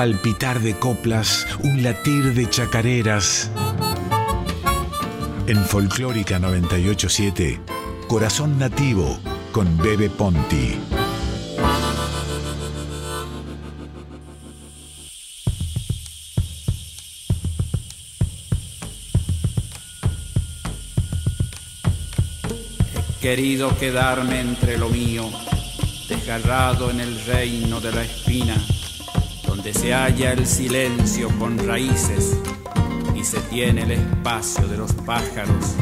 palpitar de coplas, un latir de chacareras. En Folclórica 987, Corazón Nativo con Bebe Ponti. He querido quedarme entre lo mío, desgarrado en el reino de la espina, donde se halla el silencio con raíces y se tiene el espacio de los pájaros.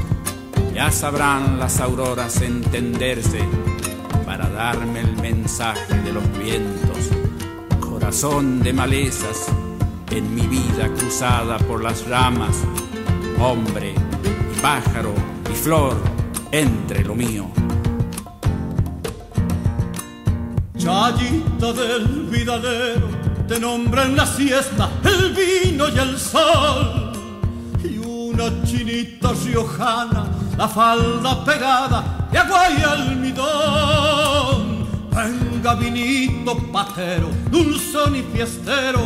Ya sabrán las auroras entenderse para darme el mensaje de los vientos. Corazón de malezas en mi vida cruzada por las ramas, hombre y pájaro y flor entre lo mío. Chayita del vidalero, te nombra en la siesta el vino y el sol. Y una chinita riojana, la falda pegada de agua y almidón. Venga vinito patero, dulzón y fiestero,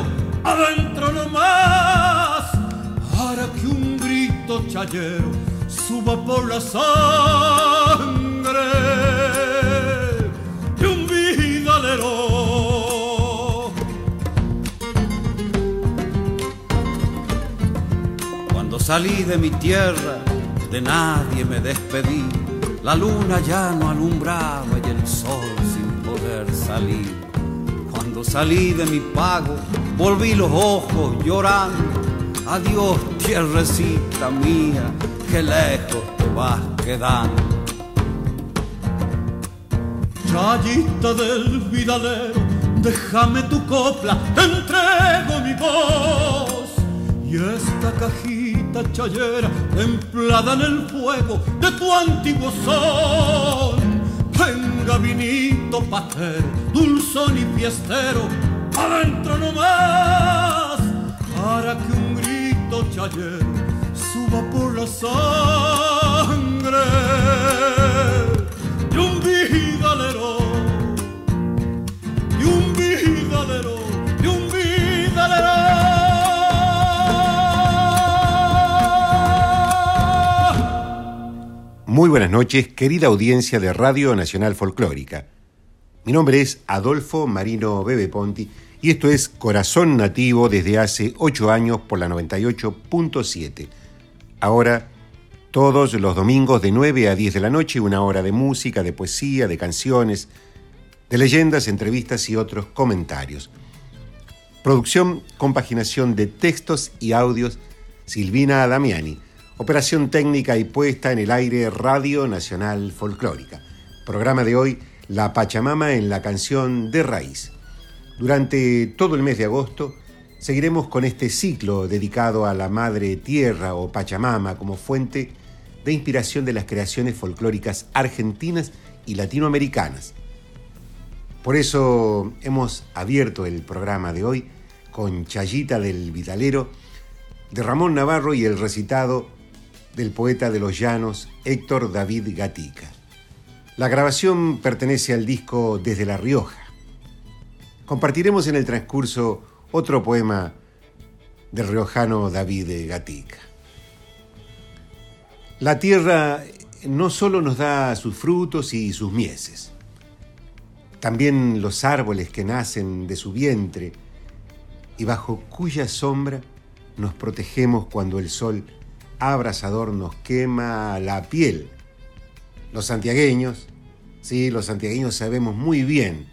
adentro nomás, para que un grito chayero suba por la sangre de un vidalero. Salí de mi tierra, de nadie me despedí. La luna ya no alumbraba y el sol sin poder salir. Cuando salí de mi pago, volví los ojos llorando. Adiós, tierrecita mía, que lejos te vas quedando. Chayita del vidalero, déjame tu copla, te entrego mi voz. Y esta cajita chayera, templada en el fuego de tu antiguo son. Venga vinito patero, dulzón y fiestero, adentro nomás, para que un grito chayero suba por la sangre de un vidalero, Muy buenas noches, querida audiencia de Radio Nacional Folclórica. Mi nombre es Adolfo Marino Bebe Ponti y esto es Corazón Nativo desde hace ocho años por la 98.7. Ahora, todos los domingos de 9 a 10 de la noche, una hora de música, de poesía, de canciones, de leyendas, entrevistas y otros comentarios. Producción, compaginación de textos y audios, Silvina Damiani. Operación técnica y puesta en el aire Radio Nacional Folclórica. Programa de hoy, La Pachamama en la canción de raíz. Durante todo el mes de agosto, Seguiremos con este ciclo dedicado a la Madre Tierra o Pachamama como fuente de inspiración de las creaciones folclóricas argentinas y latinoamericanas. Por eso hemos abierto el programa de hoy con Chayita del Vidalero, de Ramón Navarro y el recitado del poeta de los llanos Héctor David Gatica. La grabación pertenece al disco Desde La Rioja. Compartiremos en el transcurso otro poema del riojano David Gatica. La tierra no solo nos da sus frutos y sus mieses, también los árboles que nacen de su vientre y bajo cuya sombra nos protegemos cuando el sol abrasador nos quema la piel. Los santiagueños, sí, los santiagueños sabemos muy bien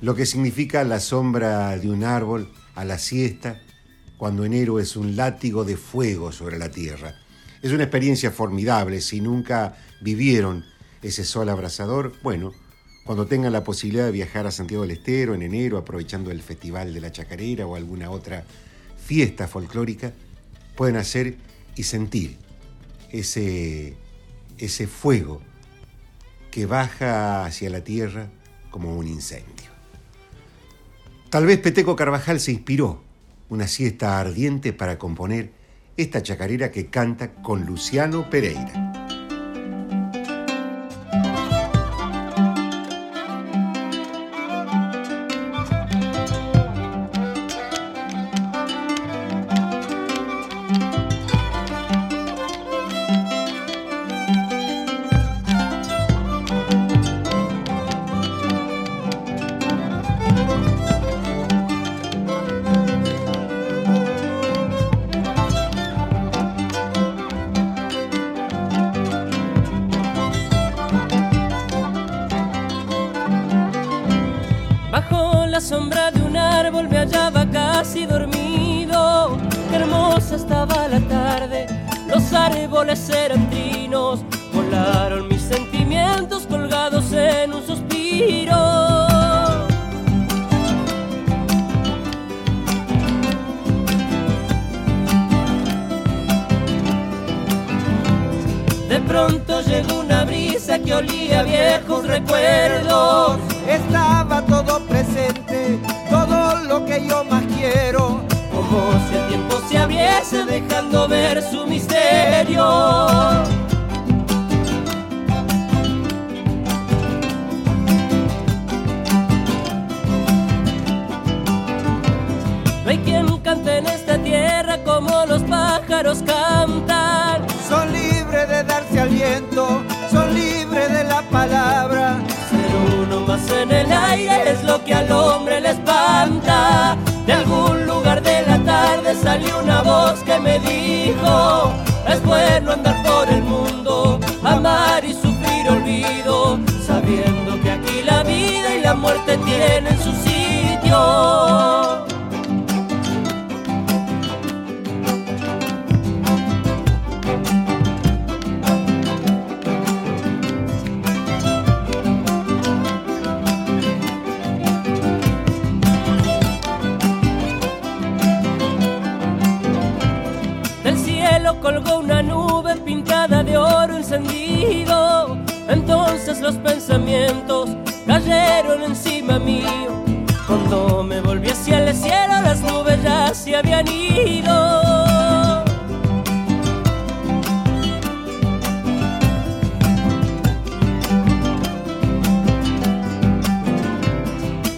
lo que significa la sombra de un árbol a la siesta cuando enero es un látigo de fuego sobre la tierra. Es una experiencia formidable. Si nunca vivieron ese sol abrasador, bueno, cuando tengan la posibilidad de viajar a Santiago del Estero en enero, aprovechando el Festival de la Chacarera o alguna otra fiesta folclórica, pueden hacer y sentir ese, ese fuego que baja hacia la tierra como un incendio. Tal vez Peteco Carvajal se inspiró una siesta ardiente para componer esta chacarera que canta con Luciano Pereira. La sombra de un árbol me hallaba casi dormido. Hermosa estaba la tarde, los árboles eran trinos, volaron mis sentimientos colgados en un suspiro. De pronto llegó una brisa que olía a viejos recuerdos. Estaba lo que yo más quiero. Como si el tiempo se abriese dejando ver su misterio. No hay quien cante en esta tierra como los pájaros cantan. Son libres de darse al viento, son libres de la palabra. Ser uno más en el aire es lo que al hombre le espanta. Salió una voz que me dijo, es bueno andar por el mundo, amar y sufrir olvido, sabiendo que aquí la vida y la muerte tienen su sitio. Entonces los pensamientos cayeron encima mío. Cuando me volví hacia el cielo, las nubes ya se habían ido.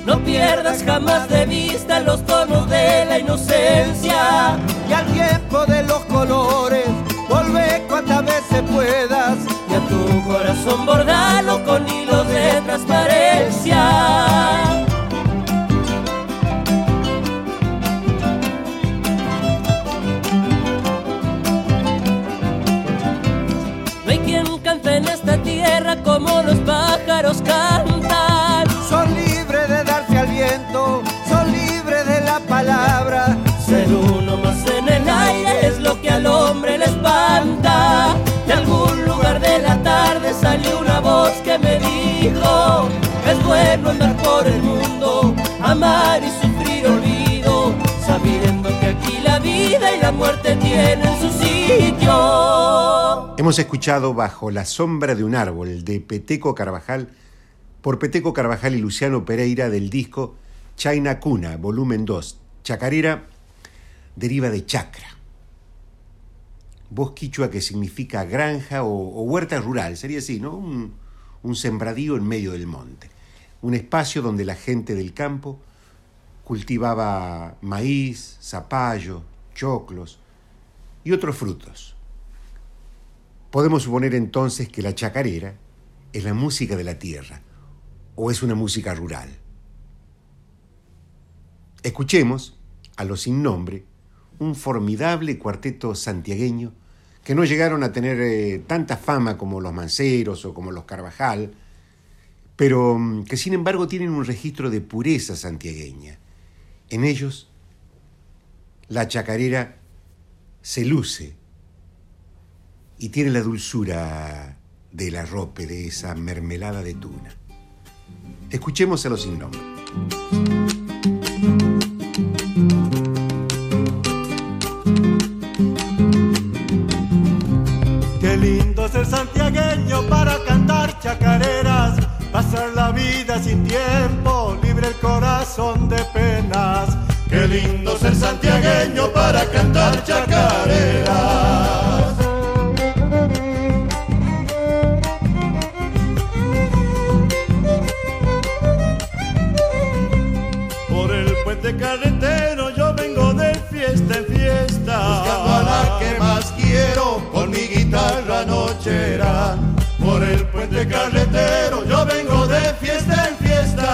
No pierdas jamás de vista los tonos de la inocencia. Y al tiempo de los colores, corazón bordalo con hilos de transparencia. Me dijo: Es bueno andar por el mundo, amar y sufrir olvido, sabiendo que aquí la vida y la muerte tienen su sitio. Hemos escuchado Bajo la sombra de un árbol de Peteco Carvajal por Peteco Carvajal y Luciano Pereira del disco China Cuna, volumen 2. Chacarera deriva de chacra. Voz quichua que significa granja o, huerta rural, sería así, ¿no? Un sembradío en medio del monte. Un espacio donde la gente del campo cultivaba maíz, zapallo, choclos y otros frutos. Podemos suponer entonces que la chacarera es la música de la tierra o es una música rural. Escuchemos a los sin nombre, un formidable cuarteto santiagueño que no llegaron a tener eh, tanta fama como los Manceros o como los Carvajal, pero mm, que sin embargo tienen un registro de pureza santiagueña. En ellos, la chacarera se luce y tiene la dulzura del arrope de esa mermelada de tuna. Escuchemos a los sin nombre. Chacareras, pasar la vida sin tiempo, libre el corazón de penas. Qué lindo ser santiagueño para cantar chacareras. Por el puente carretero yo vengo de fiesta en fiesta. Buscando a la que más quiero con mi guitarra nochera por el puente carretero yo vengo de fiesta en fiesta.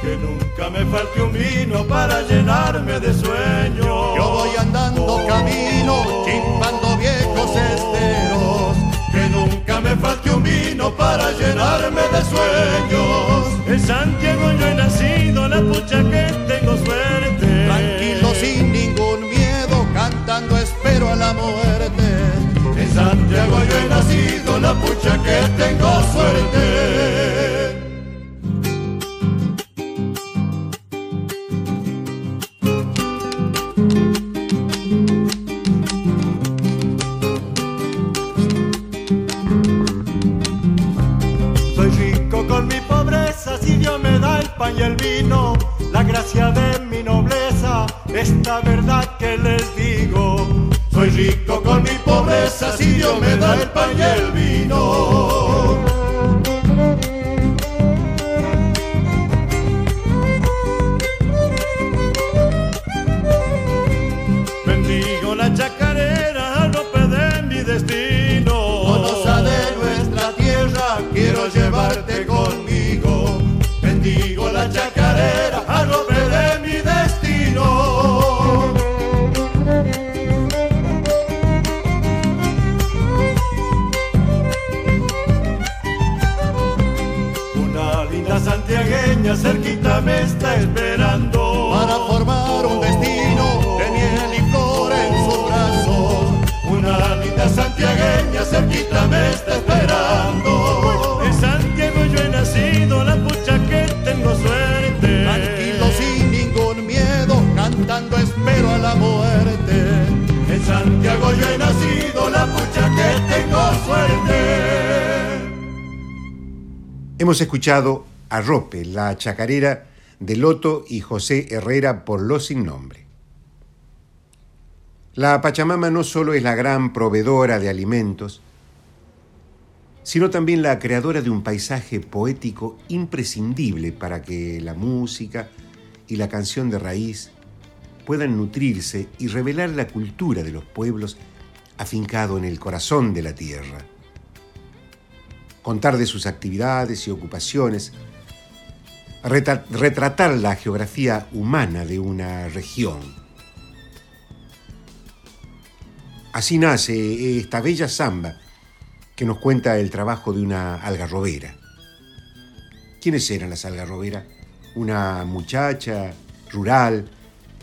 Que nunca me falte un vino para llenarme de sueños. Yo voy andando oh. camino, chimpando viejos esteros. Que nunca me falte un vino para llenarme de sueños. Santiago yo he nacido, la pucha que tengo suerte. Tranquilo sin ningún miedo, cantando espero a la muerte. En Santiago yo he nacido, la pucha que tengo suerte. Escuchado a Rope, la chacarera de Loto y José Herrera por Los Sin Nombre. La Pachamama no solo es la gran proveedora de alimentos, sino también la creadora de un paisaje poético imprescindible para que la música y la canción de raíz puedan nutrirse y revelar la cultura de los pueblos afincado en el corazón de la tierra. Contar de sus actividades y ocupaciones, retratar la geografía humana de una región. Así nace esta bella samba que nos cuenta el trabajo de una algarrobera. ¿Quiénes eran las algarroberas? Una muchacha rural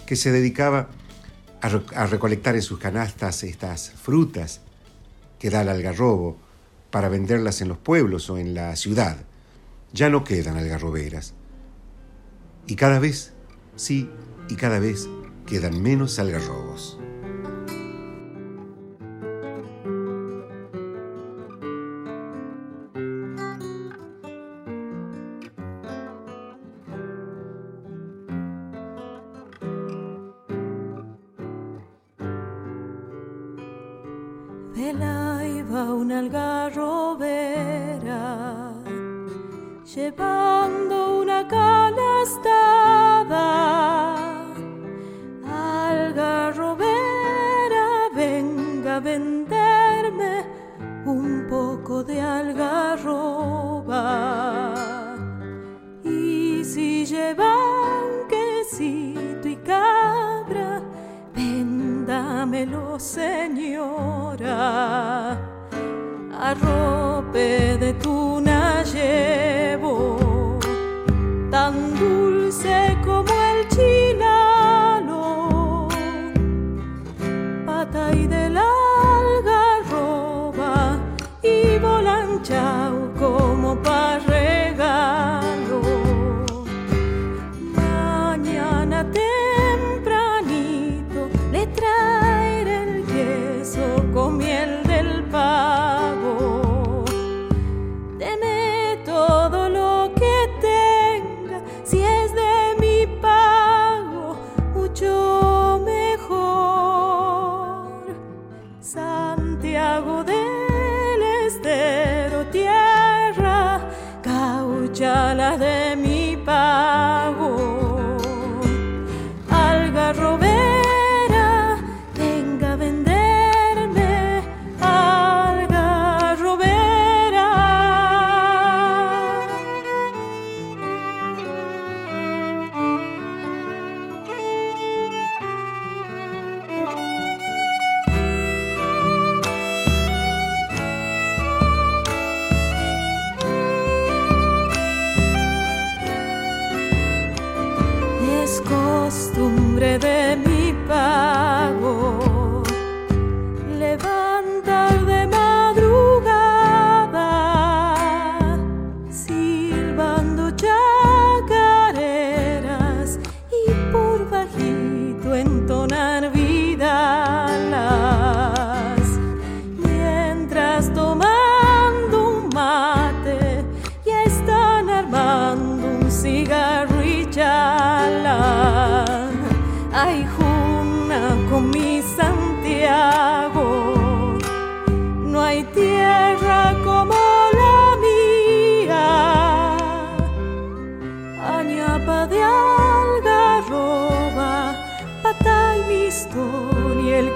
que se dedicaba a recolectar en sus canastas estas frutas que da el algarrobo para venderlas en los pueblos o en la ciudad. Ya no quedan algarroberas. Y cada vez, sí, y cada vez quedan menos algarrobos.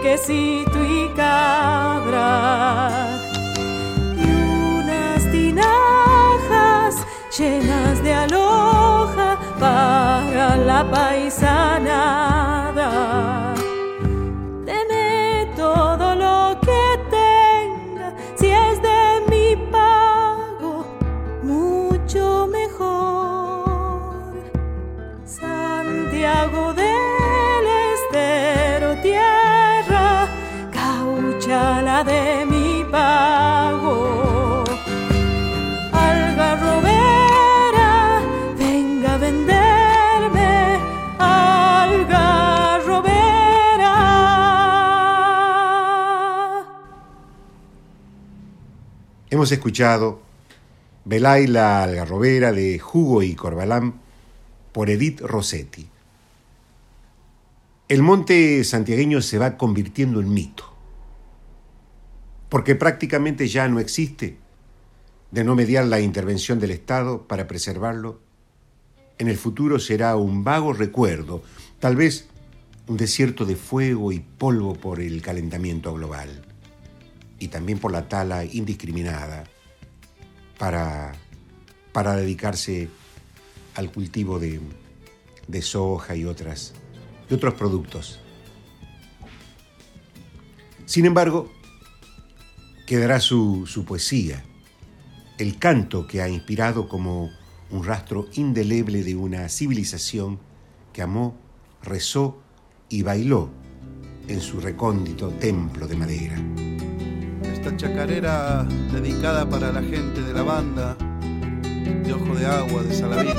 Quesito y cabra y unas tinajas llenas de aloja para la paisanada. Hemos escuchado Belay la algarrobera de Jugo y Corbalán por Edith Rossetti. El monte santiagueño se va convirtiendo en mito, porque prácticamente ya no existe, de no mediar la intervención del Estado para preservarlo, en el futuro será un vago recuerdo, tal vez un desierto de fuego y polvo por el calentamiento global, y también por la tala indiscriminada para, para dedicarse al cultivo de, soja y, otras, y otros productos. Sin embargo, quedará su, su poesía, el canto que ha inspirado como un rastro indeleble de una civilización que amó, rezó y bailó en su recóndito templo de madera. Esta chacarera dedicada para la gente de la banda de Ojo de Agua de Salavina.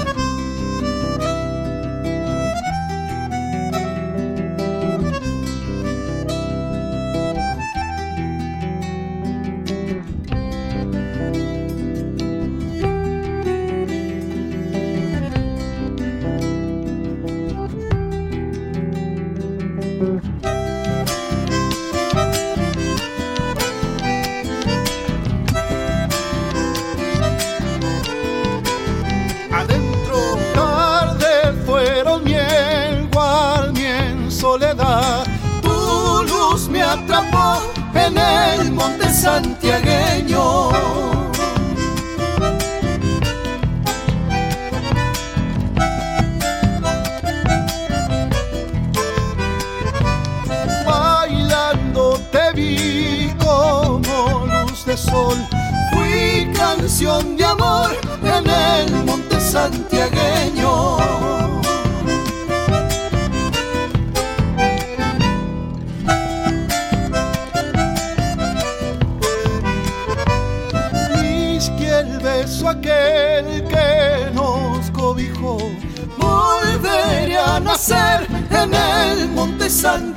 Santiagueño. Bailando te vi como luz de sol. Fui canción de amor en el monte santiagueño.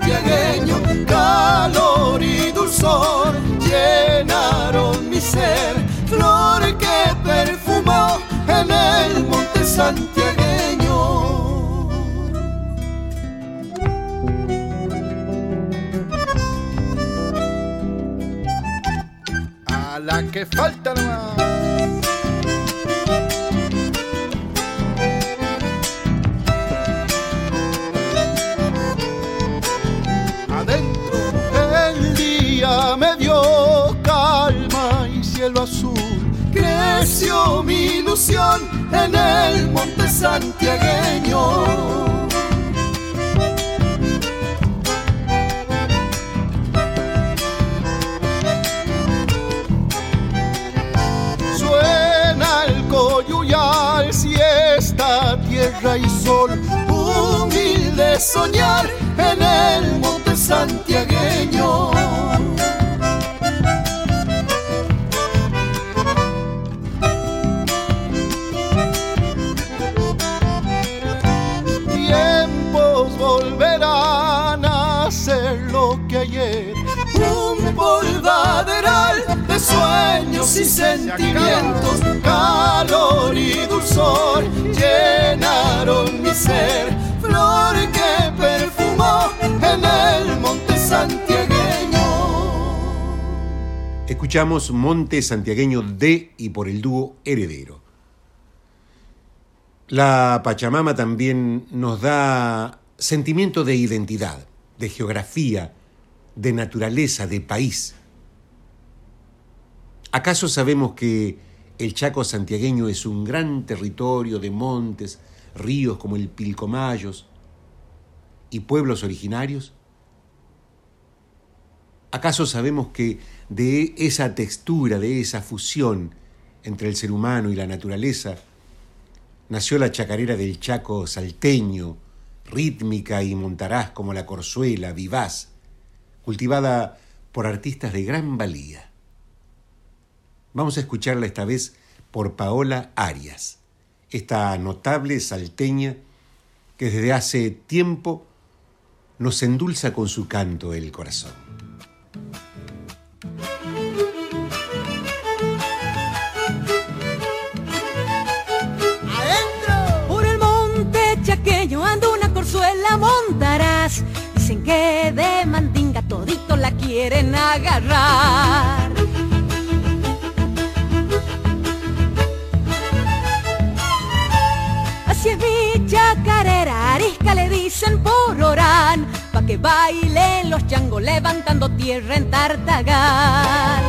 Santiagueño. Calor y dulzor llenaron mi ser. Flor que perfumó en el monte santiagueño. A la que falta mi ilusión en el monte santiagueño. Coyuyal, siesta, tierra y sol, humilde soñar en el monte santiagueño. Sentimientos, calor y dulzor llenaron mi ser. Flor que perfumó en el monte santiagueño. Escuchamos Monte Santiagueño de y por el dúo Heredero. La Pachamama también nos da sentimiento de identidad, de geografía, de naturaleza, de país. ¿Acaso sabemos que el Chaco santiagueño es un gran territorio de montes, ríos como el Pilcomayos y pueblos originarios? ¿Acaso sabemos que de esa textura, de esa fusión entre el ser humano y la naturaleza, nació la chacarera del Chaco salteño, rítmica y montaraz como la corzuela, vivaz, cultivada por artistas de gran valía. Vamos a escucharla esta vez por Paola Arias, esta notable salteña que desde hace tiempo nos endulza con su canto el corazón. Por el monte chaqueño anda una corzuela montarás. Dicen que de mandinga todito la quieren agarrar. Dicen por orán, pa' que bailen los changos levantando tierra en Tartagal.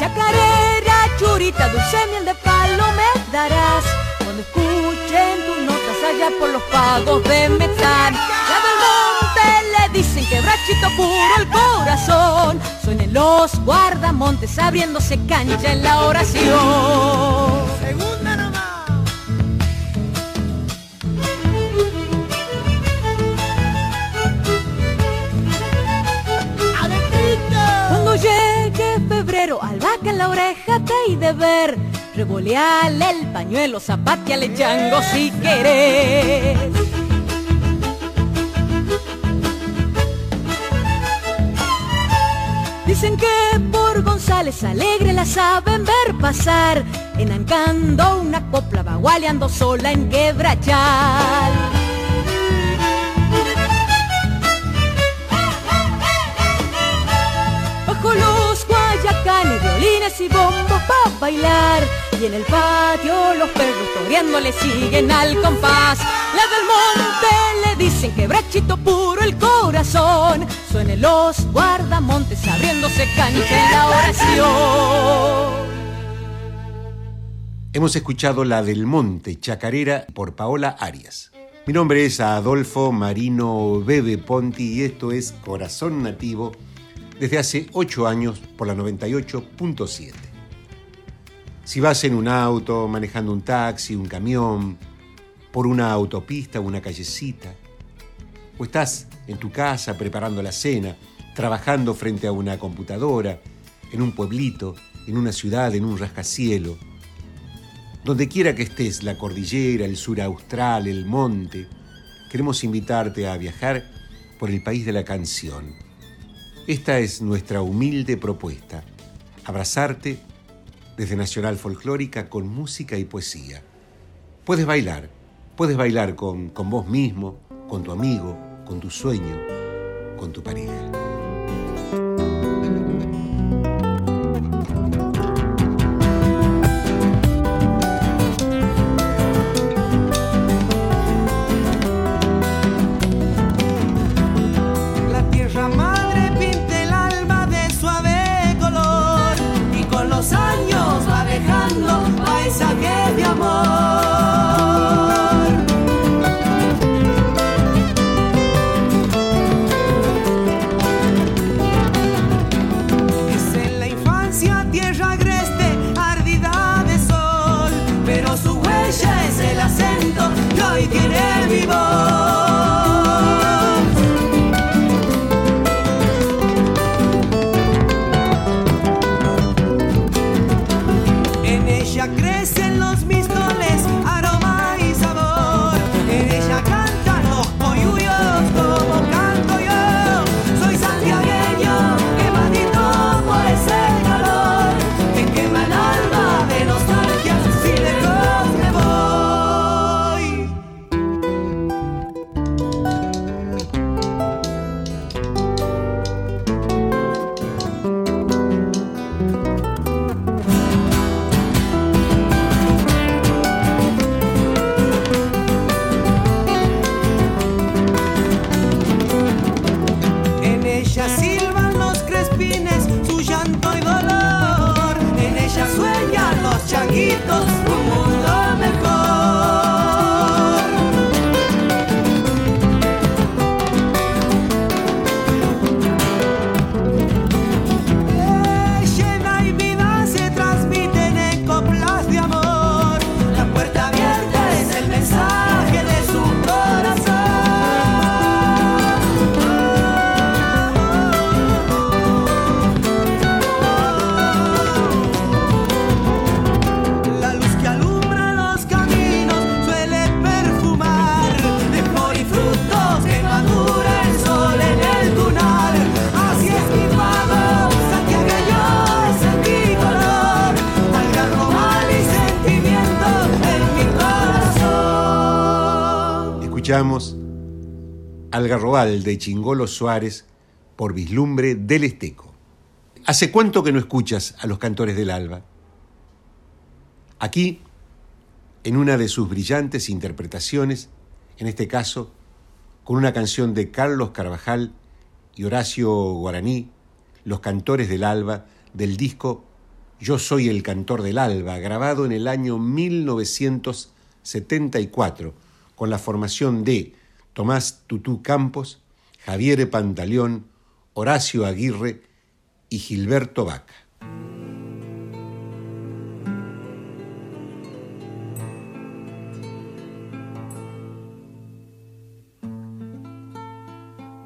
Chacarera, churita, dulce miel de palo me darás. Cuando escuchen tus notas allá por los pagos de metal La del monte le dicen que brachito puro el corazón. Suenen los guardamontes abriéndose cancha en la oración febrero, albahaca en la oreja te y de ver. Revoleale el pañuelo, zapateale chango si querés. Dicen que por González Alegre la saben ver pasar, enancando una copla, bagualeando sola en quebrachal. Y bombos para bailar. Y en el patio los perros toreando le siguen al compás. La del monte le dicen que brachito puro el corazón. Suenen los guardamontes abriéndose cancha en la oración. Hemos escuchado la del Monte, Chacarera, por Paola Arias. Mi nombre es Adolfo Marino Bebe Ponti y esto es Corazón Nativo desde hace ocho años por la 98.7. Si vas en un auto, manejando un taxi, un camión, por una autopista, una callecita, o estás en tu casa preparando la cena, trabajando frente a una computadora, en un pueblito, en una ciudad, en un rascacielo, donde quiera que estés, la cordillera, el sur austral, el monte, queremos invitarte a viajar por el país de la canción. Esta es nuestra humilde propuesta, abrazarte desde Nacional Folclórica con música y poesía. Puedes bailar, puedes bailar con, con vos mismo, con tu amigo, con tu sueño, con tu pareja. ya es el acento que hoy tiene mi voz. Escuchamos Algarrobal de Chingolo Suárez por vislumbre del Esteco. ¿Hace cuánto que no escuchas a los cantores del alba? Aquí, en una de sus brillantes interpretaciones, en este caso, con una canción de Carlos Carvajal y Horacio Guaraní, Los Cantores del Alba, del disco Yo Soy el Cantor del Alba, grabado en el año 1974, con la formación de Tomás Tutú Campos, Javier Pantaleón, Horacio Aguirre y Gilberto Vaca.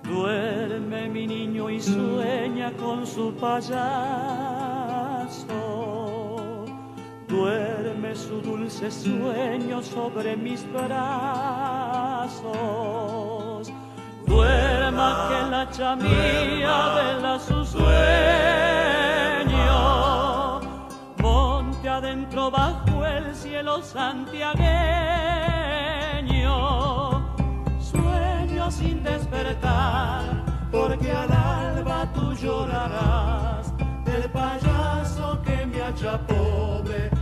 Duerme mi niño y sueña con su payaso. Duerme su dulce sueño sobre mis brazos. Duerma que la chamía vela su sueño. Monte adentro bajo el cielo santiagueño. Sueño sin despertar, porque al alba tú llorarás del payaso que mi hacha pobre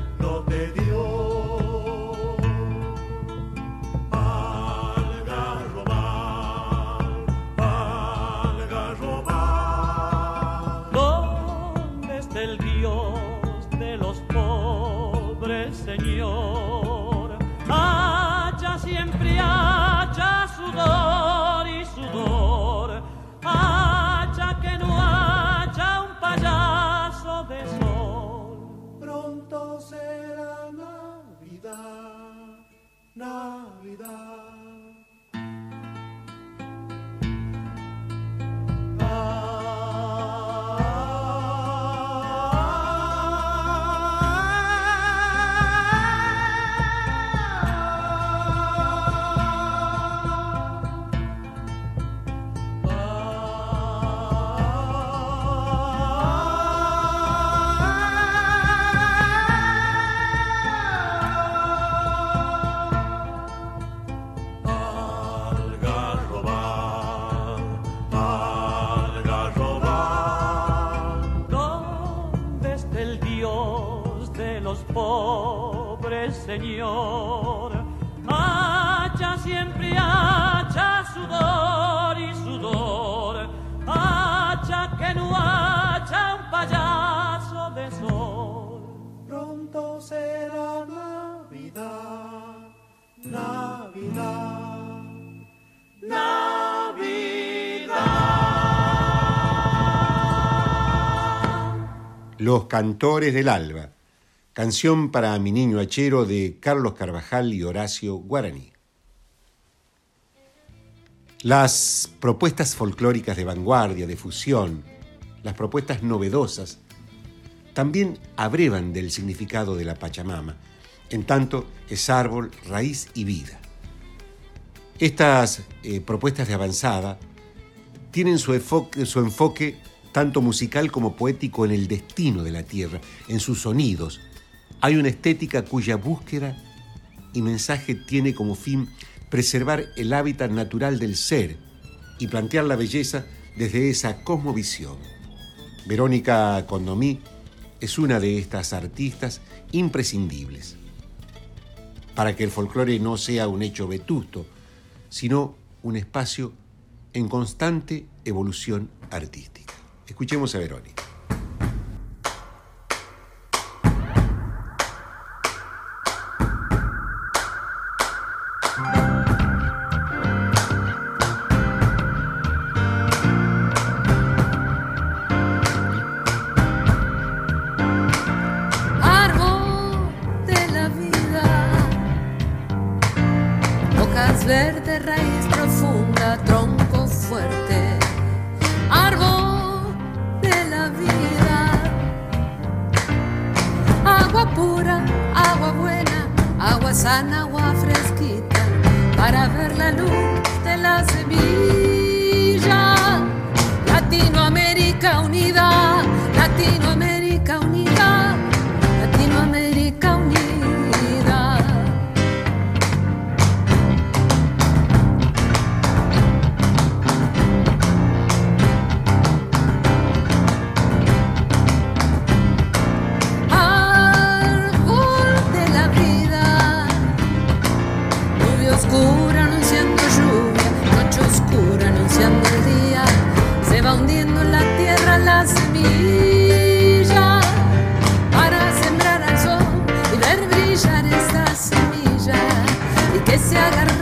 Cantores del Alba, canción para mi niño hachero de Carlos Carvajal y Horacio Guaraní. Las propuestas folclóricas de vanguardia, de fusión, las propuestas novedosas, también abrevan del significado de la Pachamama, en tanto es árbol, raíz y vida. Estas eh, propuestas de avanzada tienen su enfoque, su enfoque tanto musical como poético en el destino de la tierra, en sus sonidos. Hay una estética cuya búsqueda y mensaje tiene como fin preservar el hábitat natural del ser y plantear la belleza desde esa cosmovisión. Verónica Condomí es una de estas artistas imprescindibles. Para que el folclore no sea un hecho vetusto, sino un espacio en constante evolución artística. Escuchemos a Verónica. Se haga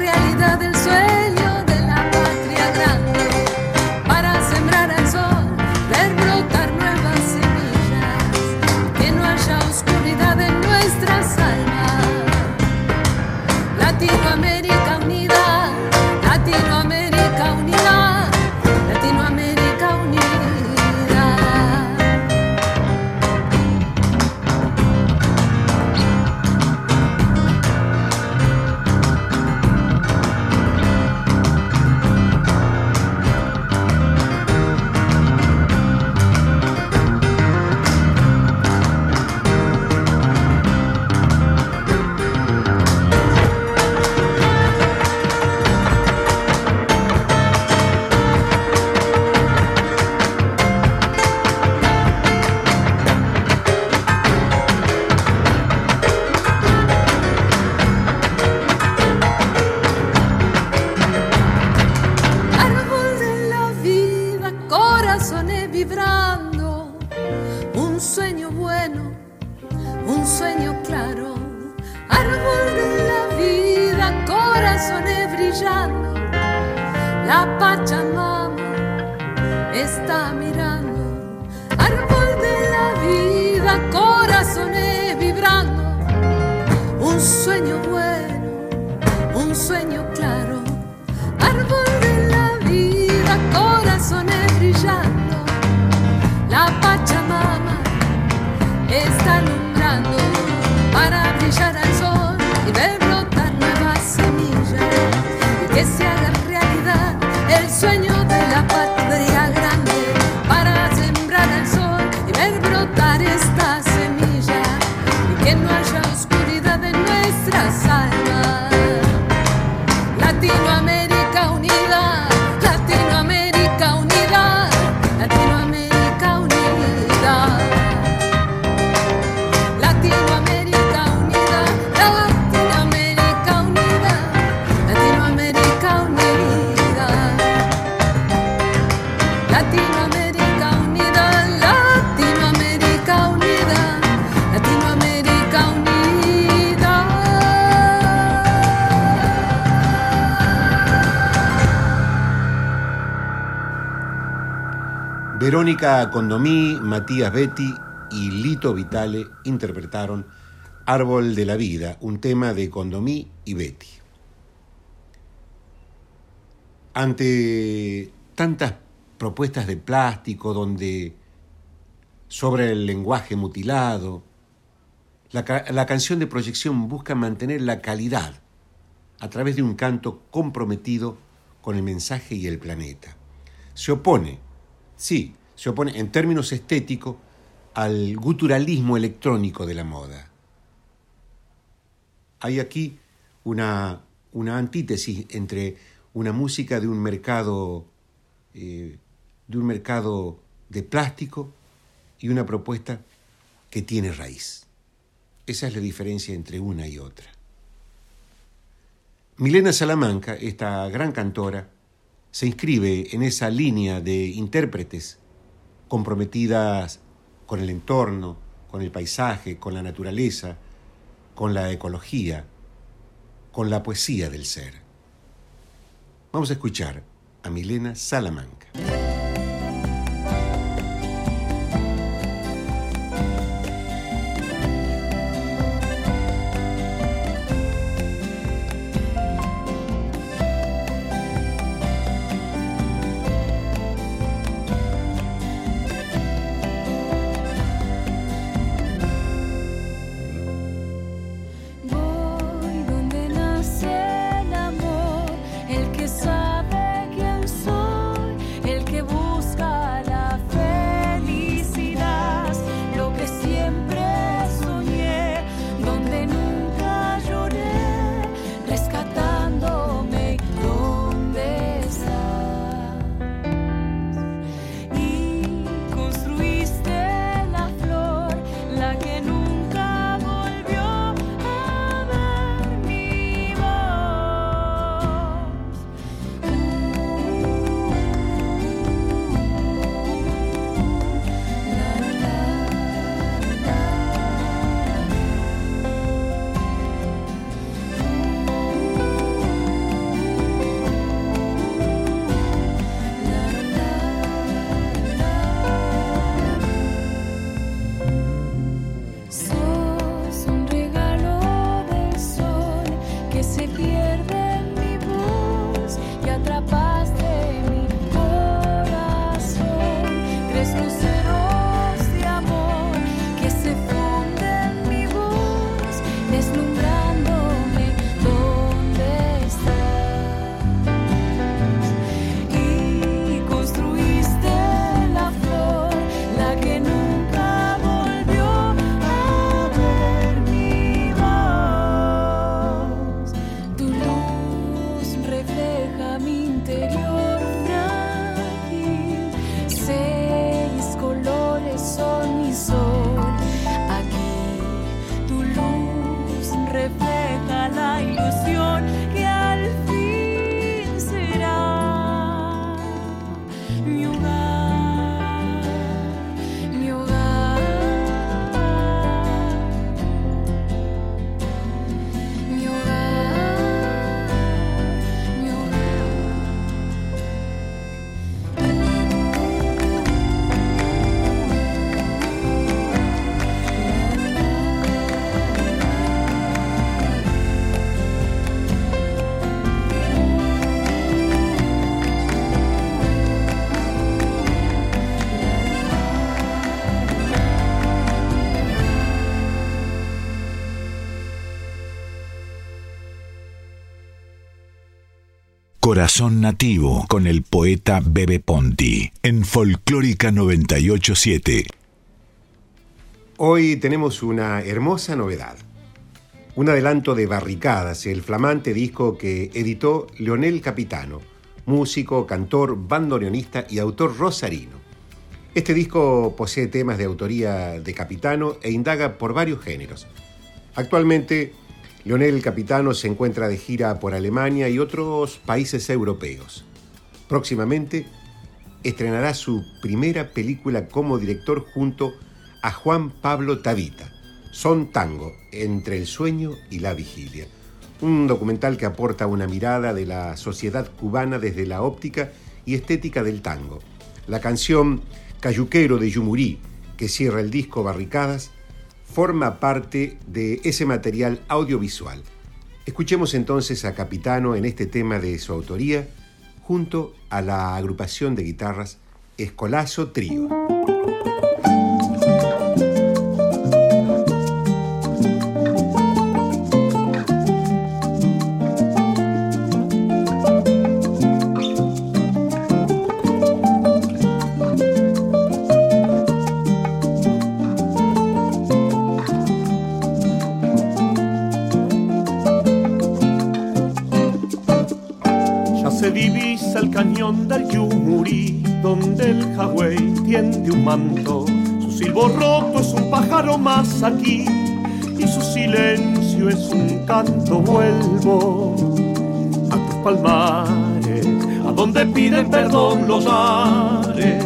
Verónica Condomí, Matías Betti y Lito Vitale interpretaron Árbol de la Vida, un tema de Condomí y Betti. Ante tantas propuestas de plástico donde sobre el lenguaje mutilado, la, la canción de proyección busca mantener la calidad a través de un canto comprometido con el mensaje y el planeta. Se opone, sí, se opone en términos estéticos al guturalismo electrónico de la moda. Hay aquí una, una antítesis entre una música de un mercado eh, de un mercado de plástico y una propuesta que tiene raíz. Esa es la diferencia entre una y otra. Milena Salamanca, esta gran cantora, se inscribe en esa línea de intérpretes comprometidas con el entorno, con el paisaje, con la naturaleza, con la ecología, con la poesía del ser. Vamos a escuchar a Milena Salamanca. Corazón Nativo con el poeta Bebe Ponti en Folclórica 987. Hoy tenemos una hermosa novedad. Un adelanto de Barricadas, el flamante disco que editó Leonel Capitano, músico, cantor, bandoneonista y autor rosarino. Este disco posee temas de autoría de Capitano e indaga por varios géneros. Actualmente, Leonel Capitano se encuentra de gira por Alemania y otros países europeos. Próximamente estrenará su primera película como director junto a Juan Pablo Tavita, Son Tango, entre el sueño y la vigilia. Un documental que aporta una mirada de la sociedad cubana desde la óptica y estética del tango. La canción Cayuquero de Yumurí, que cierra el disco Barricadas, forma parte de ese material audiovisual. Escuchemos entonces a Capitano en este tema de su autoría, junto a la agrupación de guitarras Escolazo Trío. El Hawái tiende un manto. Su silbo roto es un pájaro más aquí, y su silencio es un canto. Vuelvo a tus palmares, a donde piden perdón los mares,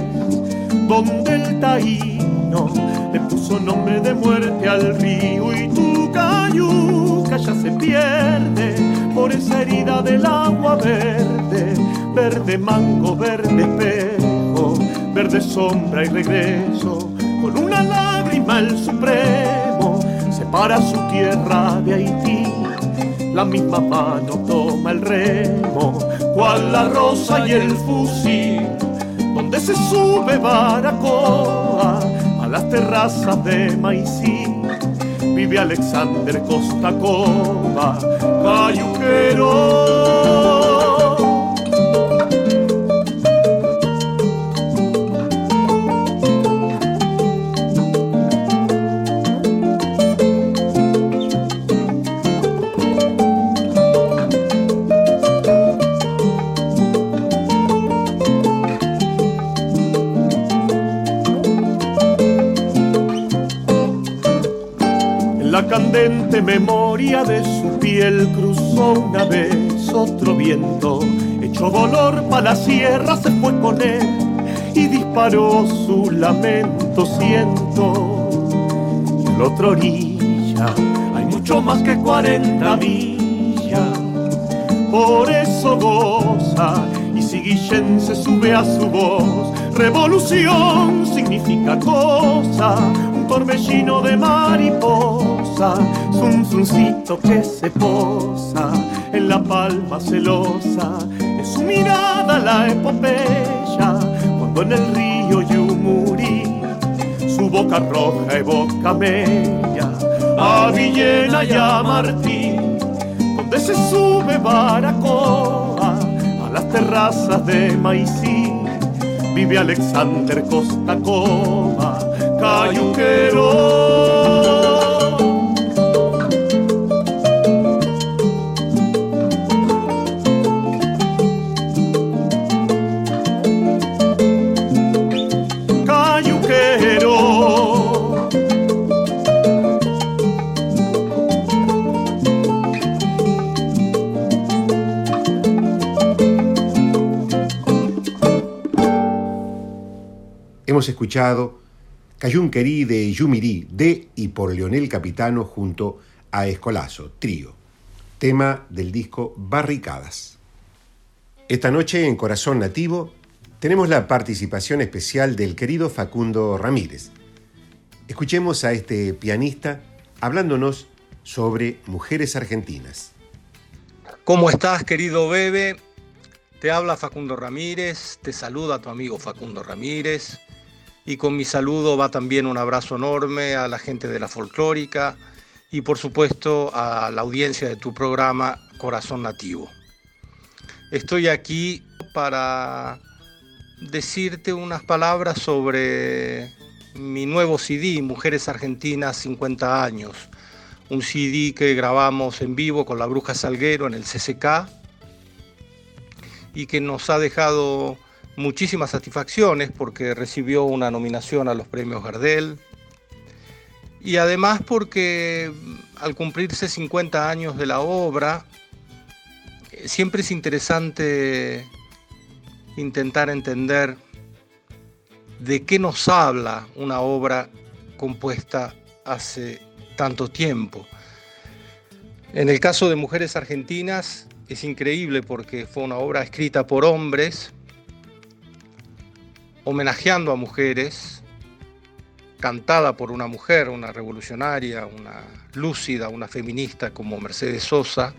donde el taíno le puso nombre de muerte al río y tu cayuca ya se pierde por esa herida del agua verde, verde mango, verde verde sombra y regreso, con una lágrima el supremo separa su tierra de Haití. La misma mano toma el remo, cual la rosa y el fusil, donde se sube Baracoa a las terrazas de Maicí vive Alexander Costa Cova, cayuquero. Candente memoria de su piel cruzó una vez otro viento, echó dolor para la sierra, se fue con él y disparó su lamento, siento. En la otra orilla hay mucho más que 40 millas, por eso goza y si Guillén se sube a su voz, revolución significa cosa, un torbellino de mariposa, un zuncito que se posa en la palma celosa, es su mirada la epopeya, cuando en el río Yumurí su boca roja evoca mella, a Villena y a Martín, donde se sube Baracoa a las terrazas de Maicí, vive Alexander Costa cayuquero. Cayuquero. Hemos escuchado Cayunquerí de Yumirí de y por Leonel Capitano junto a Escolazo, trío, tema del disco Barricadas. Esta noche en Corazón Nativo tenemos la participación especial del querido Facundo Ramírez. Escuchemos a este pianista hablándonos sobre mujeres argentinas. ¿Cómo estás, querido Bebe? Te habla Facundo Ramírez, te saluda tu amigo Facundo Ramírez y con mi saludo va también un abrazo enorme a la gente de la folclórica y por supuesto a la audiencia de tu programa Corazón Nativo. estoy aquí para decirte unas palabras sobre mi nuevo CD, Mujeres Argentinas 50 años. Un CD que grabamos en vivo con la Bruja Salguero en el CCK y que nos ha dejado muchísimas satisfacciones porque recibió una nominación a los premios Gardel y además porque al cumplirse 50 años de la obra, siempre es interesante intentar entender de qué nos habla una obra compuesta hace tanto tiempo. En el caso de Mujeres Argentinas es increíble porque fue una obra escrita por hombres, homenajeando a mujeres, cantada por una mujer, una revolucionaria, una lúcida, una feminista como Mercedes Sosa.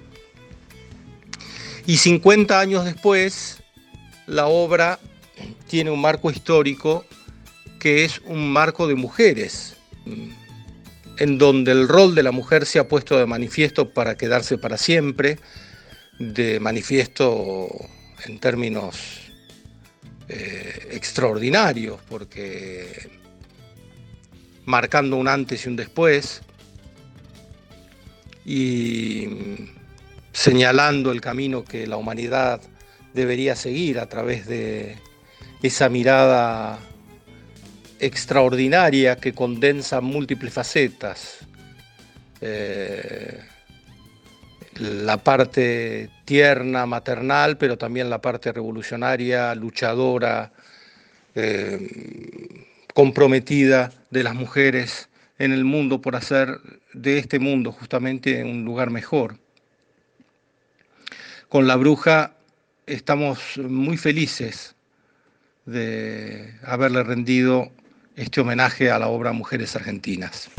Y 50 años después, la obra tiene un marco histórico que es un marco de mujeres, en donde el rol de la mujer se ha puesto de manifiesto para quedarse para siempre, de manifiesto en términos eh, extraordinarios, porque marcando un antes y un después, y señalando el camino que la humanidad debería seguir a través de esa mirada extraordinaria que condensa múltiples facetas. Eh, la parte tierna, maternal, pero también la parte revolucionaria, luchadora, eh, comprometida de las mujeres en el mundo por hacer de este mundo justamente un lugar mejor. Con la bruja estamos muy felices de haberle rendido este homenaje a la obra Mujeres Argentinas.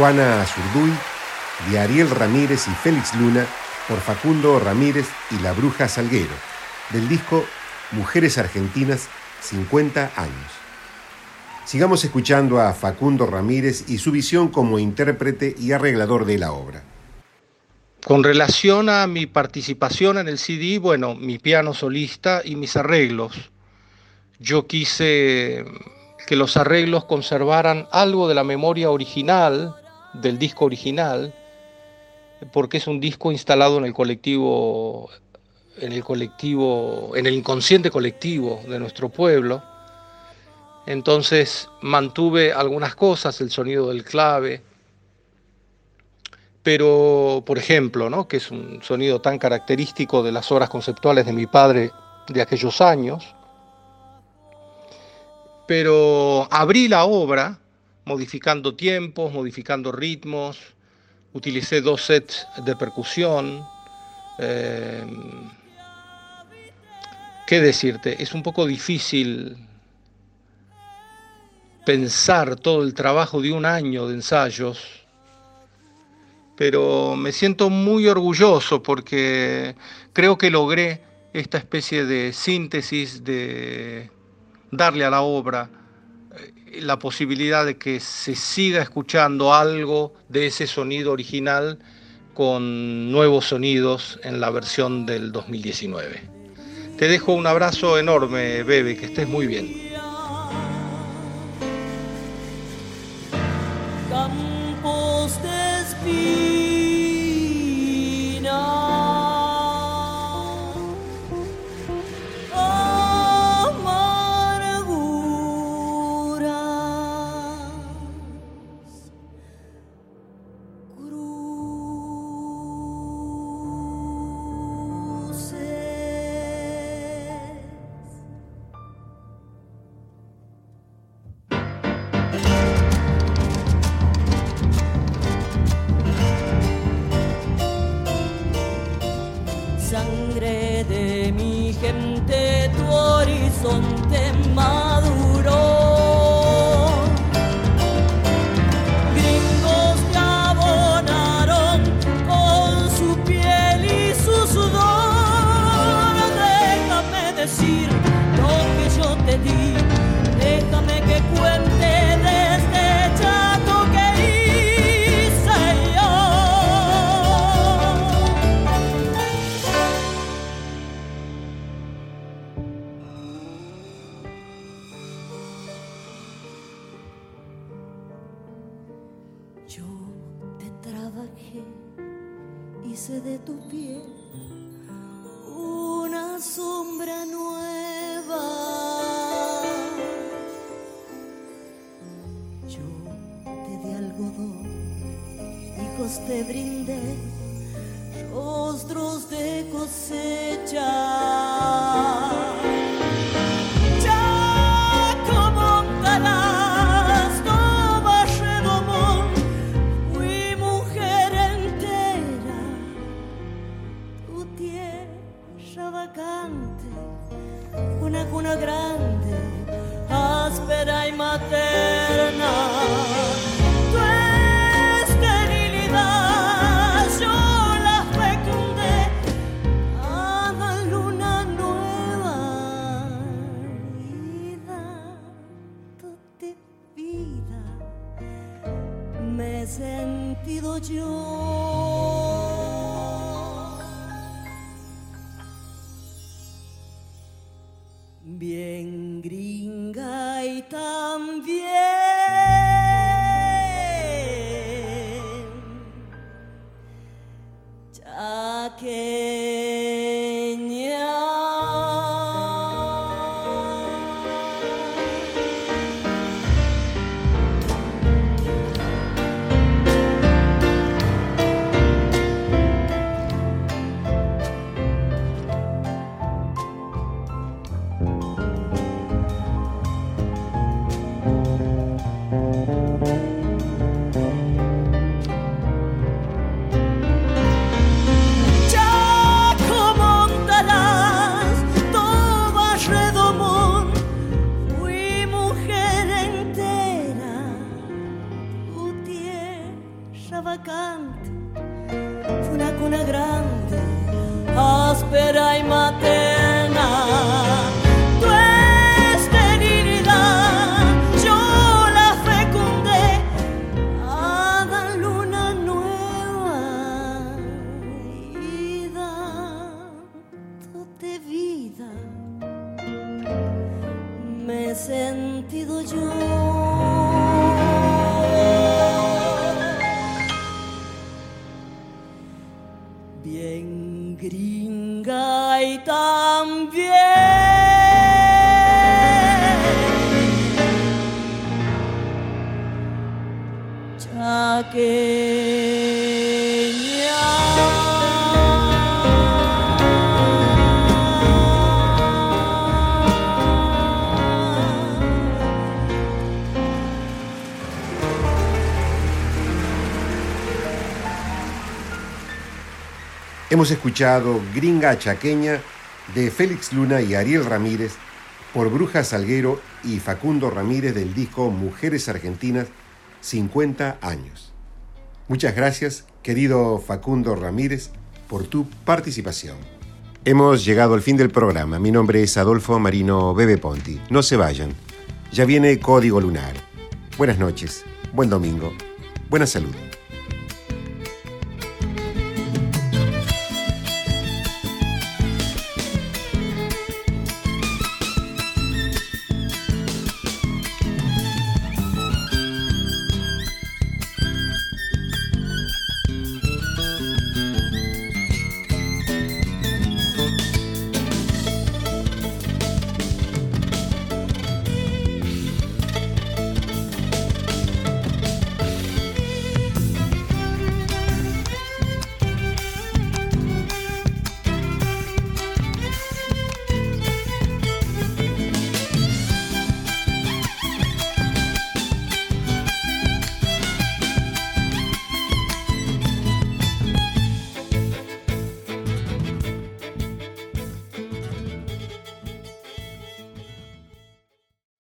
Juana Azurduy, de Ariel Ramírez y Félix Luna, por Facundo Ramírez y La Bruja Salguero, del disco Mujeres Argentinas 50 años. Sigamos escuchando a Facundo Ramírez y su visión como intérprete y arreglador de la obra. Con relación a mi participación en el CD, bueno, mi piano solista y mis arreglos. Yo quise que los arreglos conservaran algo de la memoria original, del disco original, porque es un disco instalado en el colectivo, en el colectivo, en el inconsciente colectivo de nuestro pueblo. Entonces mantuve algunas cosas, el sonido del clave, pero por ejemplo, ¿no? que es un sonido tan característico de las obras conceptuales de mi padre de aquellos años, pero abrí la obra modificando tiempos, modificando ritmos, utilicé dos sets de percusión. eh, ¿Qué decirte? Es un poco difícil pensar todo el trabajo de un año de ensayos, pero me siento muy orgulloso porque creo que logré esta especie de síntesis de darle a la obra la posibilidad de que se siga escuchando algo de ese sonido original con nuevos sonidos en la versión del 2019. Te dejo un abrazo enorme, Bebe, que estés muy bien. đời tâm viết. Cha kia Hemos escuchado Gringa Chaqueña de Félix Luna y Ariel Ramírez por Bruja Salguero y Facundo Ramírez del disco Mujeres Argentinas 50 años. Muchas gracias, querido Facundo Ramírez, por tu participación. Hemos llegado al fin del programa. Mi nombre es Adolfo Marino Bebe Ponti. No se vayan. Ya viene Código Lunar. Buenas noches, buen domingo, buena salud.